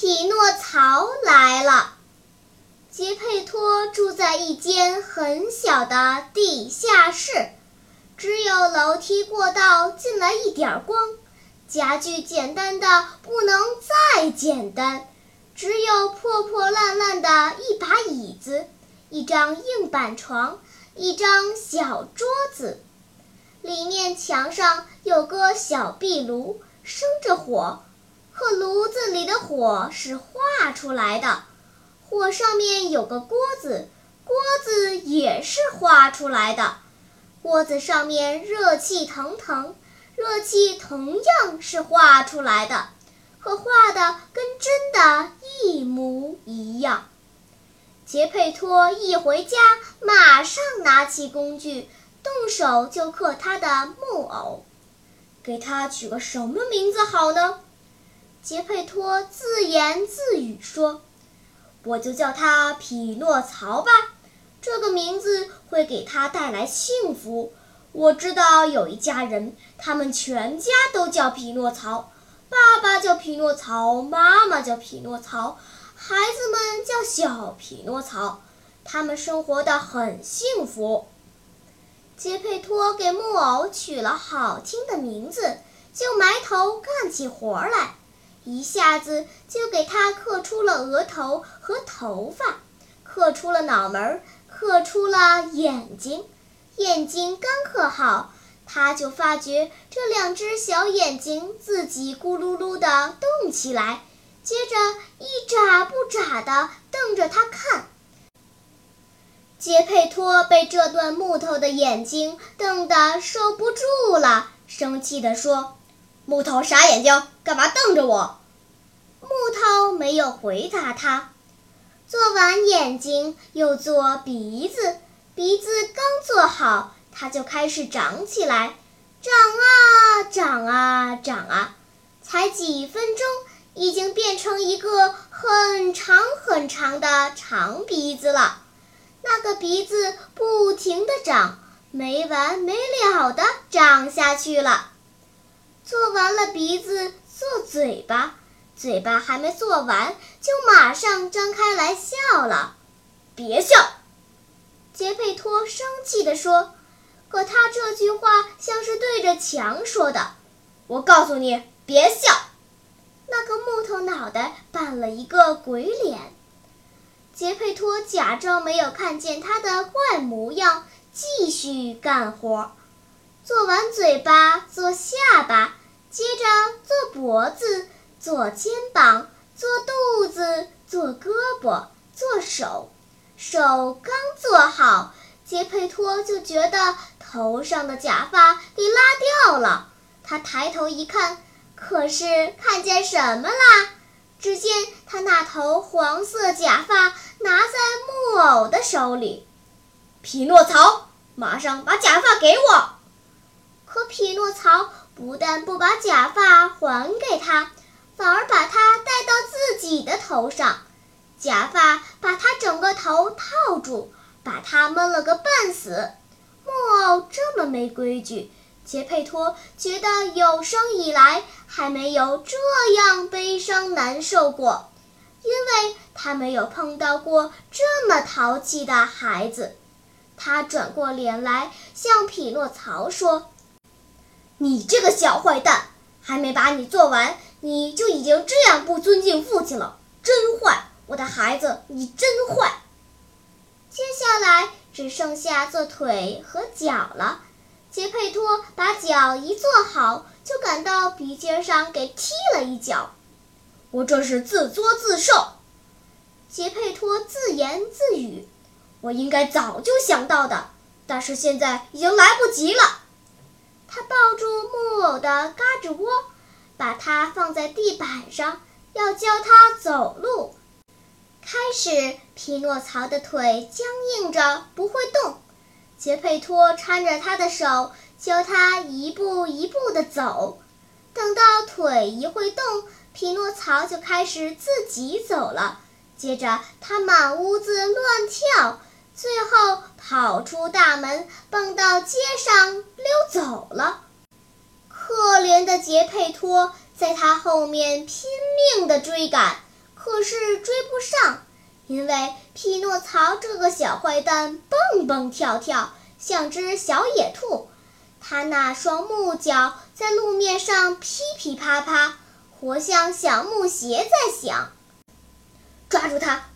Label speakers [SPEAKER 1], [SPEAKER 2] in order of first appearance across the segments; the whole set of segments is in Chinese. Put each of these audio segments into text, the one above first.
[SPEAKER 1] 匹诺曹来了。杰佩托住在一间很小的地下室，只有楼梯过道进来一点光，家具简单的不能再简单，只有破破烂烂的一把椅子，一张硬板床，一张小桌子。里面墙上有个小壁炉，生着火。可炉子里的火是画出来的，火上面有个锅子，锅子也是画出来的，锅子上面热气腾腾，热气同样是画出来的，可画的跟真的一模一样。杰佩托一回家，马上拿起工具，动手就刻他的木偶，给他取个什么名字好呢？杰佩托自言自语说：“我就叫他匹诺曹吧，这个名字会给他带来幸福。我知道有一家人，他们全家都叫匹诺曹，爸爸叫匹诺曹，妈妈叫匹诺曹，孩子们叫小匹诺曹，他们生活的很幸福。”杰佩托给木偶取了好听的名字，就埋头干起活来。一下子就给他刻出了额头和头发，刻出了脑门，刻出了眼睛。眼睛刚刻好，他就发觉这两只小眼睛自己咕噜噜地动起来，接着一眨不眨地瞪着他看。杰佩托被这段木头的眼睛瞪得受不住了，生气地说。木头傻眼睛，干嘛瞪着我？木头没有回答他。做完眼睛，又做鼻子。鼻子刚做好，它就开始长起来，长啊长啊长啊，才几分钟，已经变成一个很长很长的长鼻子了。那个鼻子不停地长，没完没了地长下去了。做完了鼻子，做嘴巴，嘴巴还没做完，就马上张开来笑了。别笑，杰佩托生气地说。可他这句话像是对着墙说的。我告诉你，别笑。那个木头脑袋扮了一个鬼脸。杰佩托假装没有看见他的怪模样，继续干活。做完嘴巴，做下巴。接着做脖子，做肩膀，做肚子，做胳膊，做手。手刚做好，杰佩托就觉得头上的假发给拉掉了。他抬头一看，可是看见什么啦？只见他那头黄色假发拿在木偶的手里。匹诺曹，马上把假发给我！可匹诺曹。不但不把假发还给他，反而把它戴到自己的头上。假发把他整个头套住，把他闷了个半死。木偶这么没规矩，杰佩托觉得有生以来还没有这样悲伤难受过，因为他没有碰到过这么淘气的孩子。他转过脸来向匹诺曹说。你这个小坏蛋，还没把你做完，你就已经这样不尊敬父亲了，真坏！我的孩子，你真坏。接下来只剩下做腿和脚了。杰佩托把脚一做好，就赶到鼻尖上给踢了一脚。我这是自作自受。杰佩托自言自语：“我应该早就想到的，但是现在已经来不及了。”他抱住木偶的胳肢窝，把它放在地板上，要教他走路。开始，匹诺曹的腿僵硬着不会动，杰佩托搀着他的手，教他一步一步地走。等到腿一会动，匹诺曹就开始自己走了。接着，他满屋子乱跳。最后跑出大门，蹦到街上溜走了。可怜的杰佩托在他后面拼命地追赶，可是追不上，因为匹诺曹这个小坏蛋蹦蹦跳跳，像只小野兔。他那双木脚在路面上噼噼啪啪，活像小木鞋在响。抓住他！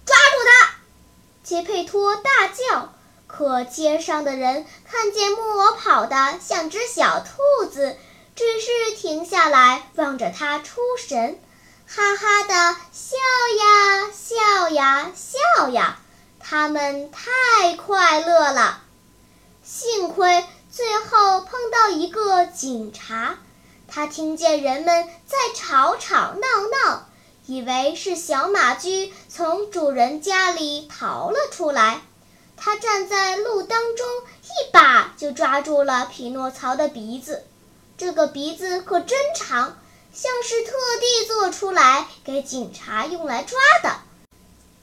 [SPEAKER 1] 杰佩托大叫，可街上的人看见木偶跑得像只小兔子，只是停下来望着他出神，哈哈的笑呀笑呀笑呀，他们太快乐了。幸亏最后碰到一个警察，他听见人们在吵吵闹闹。以为是小马驹从主人家里逃了出来，他站在路当中，一把就抓住了匹诺曹的鼻子。这个鼻子可真长，像是特地做出来给警察用来抓的。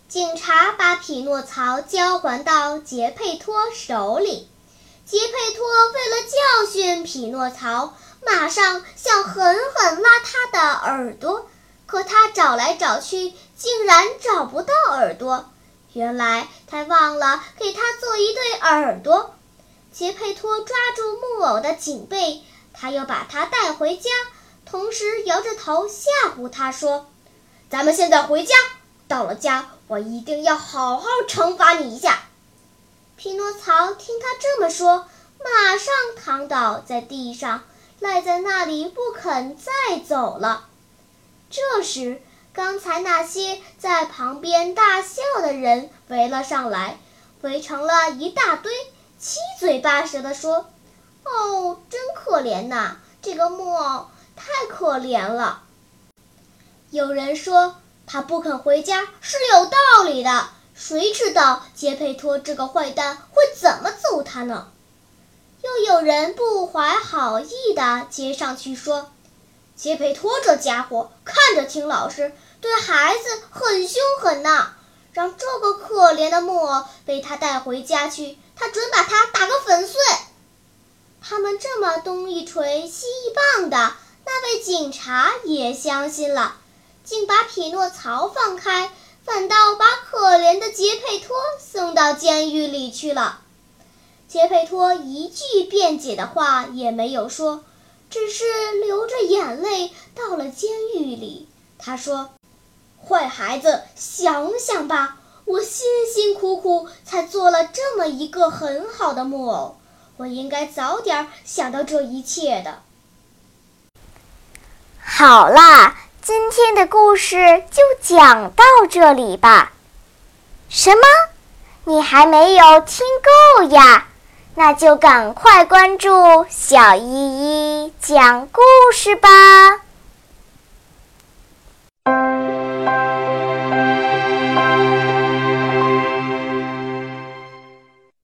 [SPEAKER 1] 警察把匹诺曹交还到杰佩托手里，杰佩托为了教训匹诺曹，马上想狠狠拉他的耳朵。可他找来找去，竟然找不到耳朵。原来他忘了给他做一对耳朵。杰佩托抓住木偶的颈背，他又把他带回家，同时摇着头吓唬他说：“咱们现在回家，到了家我一定要好好惩罚你一下。”匹诺曹听他这么说，马上躺倒在地上，赖在那里不肯再走了。这时，刚才那些在旁边大笑的人围了上来，围成了一大堆，七嘴八舌地说：“哦，真可怜呐，这个木偶太可怜了。”有人说他不肯回家是有道理的，谁知道杰佩托这个坏蛋会怎么揍他呢？又有人不怀好意地接上去说。杰佩托这家伙看着挺老实，对孩子很凶狠呐。让这个可怜的木偶被他带回家去，他准把他打个粉碎。他们这么东一锤西一棒的，那位警察也相信了，竟把匹诺曹放开，反倒把可怜的杰佩托送到监狱里去了。杰佩托一句辩解的话也没有说。只是流着眼泪到了监狱里。他说：“坏孩子，想想吧，我辛辛苦苦才做了这么一个很好的木偶，我应该早点想到这一切的。”
[SPEAKER 2] 好啦，今天的故事就讲到这里吧。什么？你还没有听够呀？那就赶快关注小依依讲故事吧。